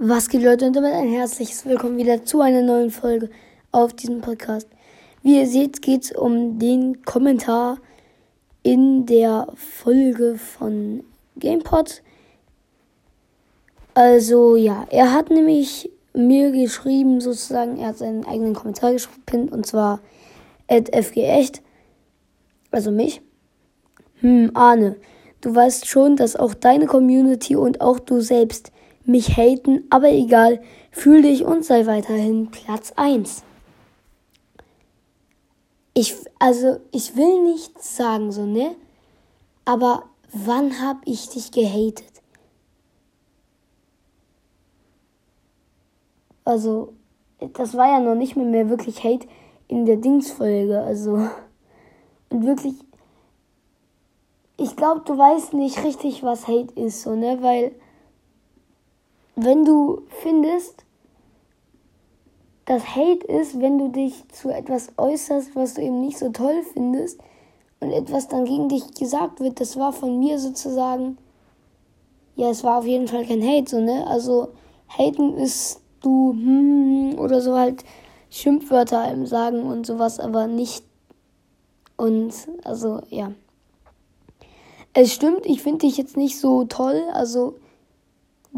Was geht Leute und damit ein herzliches Willkommen wieder zu einer neuen Folge auf diesem Podcast. Wie ihr seht, geht es um den Kommentar in der Folge von GamePod. Also ja, er hat nämlich mir geschrieben, sozusagen, er hat seinen eigenen Kommentar gespinnt und zwar at fgecht, also mich. Hm, Arne, du weißt schon, dass auch deine Community und auch du selbst mich haten, aber egal, fühl dich und sei weiterhin Platz 1. Ich, also, ich will nichts sagen, so, ne? Aber wann hab ich dich gehatet? Also, das war ja noch nicht mehr, mehr wirklich Hate in der Dingsfolge, also. Und wirklich, ich glaube, du weißt nicht richtig, was Hate ist, so, ne? Weil wenn du findest, dass Hate ist, wenn du dich zu etwas äußerst, was du eben nicht so toll findest und etwas dann gegen dich gesagt wird, das war von mir sozusagen, ja, es war auf jeden Fall kein Hate, so, ne? Also, haten ist du, hm, oder so halt Schimpfwörter einem sagen und sowas, aber nicht und, also, ja. Es stimmt, ich finde dich jetzt nicht so toll, also,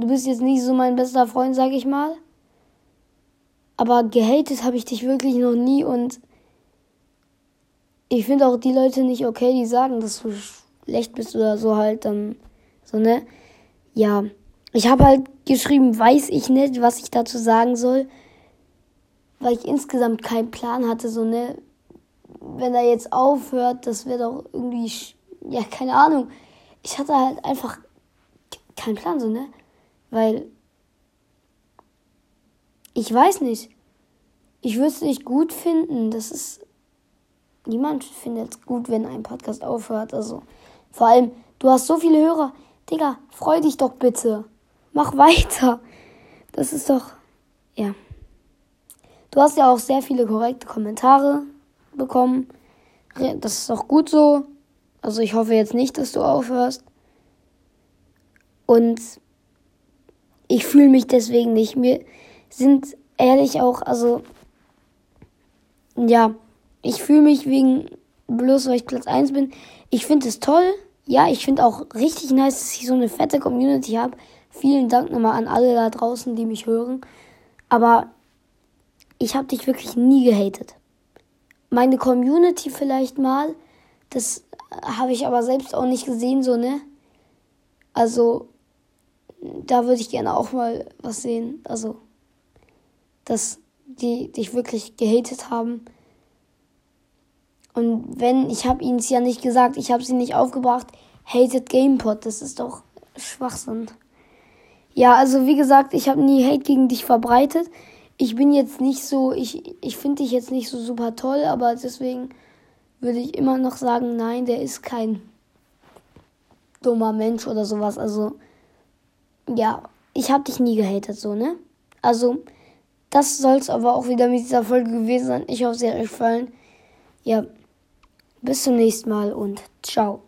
Du bist jetzt nicht so mein bester Freund, sag ich mal. Aber gehatet habe ich dich wirklich noch nie und ich finde auch die Leute nicht okay, die sagen, dass du schlecht bist oder so halt dann so, ne? Ja. Ich habe halt geschrieben, weiß ich nicht, was ich dazu sagen soll, weil ich insgesamt keinen Plan hatte, so, ne? Wenn er jetzt aufhört, das wäre doch irgendwie, ja, keine Ahnung. Ich hatte halt einfach keinen Plan, so, ne? Weil ich weiß nicht. Ich würde es nicht gut finden. Das ist. Niemand findet es gut, wenn ein Podcast aufhört. Also vor allem, du hast so viele Hörer. Digga, freu dich doch bitte. Mach weiter. Das ist doch. Ja. Du hast ja auch sehr viele korrekte Kommentare bekommen. Das ist auch gut so. Also ich hoffe jetzt nicht, dass du aufhörst. Und ich fühle mich deswegen nicht. Mir sind ehrlich auch, also ja, ich fühle mich wegen bloß weil ich Platz 1 bin. Ich finde es toll. Ja, ich finde auch richtig nice, dass ich so eine fette Community habe. Vielen Dank nochmal an alle da draußen, die mich hören. Aber ich habe dich wirklich nie gehatet. Meine Community vielleicht mal, das habe ich aber selbst auch nicht gesehen, so, ne? Also, da würde ich gerne auch mal was sehen. Also, dass die dich wirklich gehatet haben. Und wenn, ich habe ihnen es ja nicht gesagt, ich habe sie nicht aufgebracht, hated GamePod, das ist doch Schwachsinn. Ja, also wie gesagt, ich habe nie Hate gegen dich verbreitet. Ich bin jetzt nicht so, ich, ich finde dich jetzt nicht so super toll, aber deswegen würde ich immer noch sagen, nein, der ist kein dummer Mensch oder sowas. Also ja, ich habe dich nie gehatet, so, ne? Also, das soll es aber auch wieder mit dieser Folge gewesen sein. Ich hoffe, sie hat euch gefallen. Ja, bis zum nächsten Mal und ciao.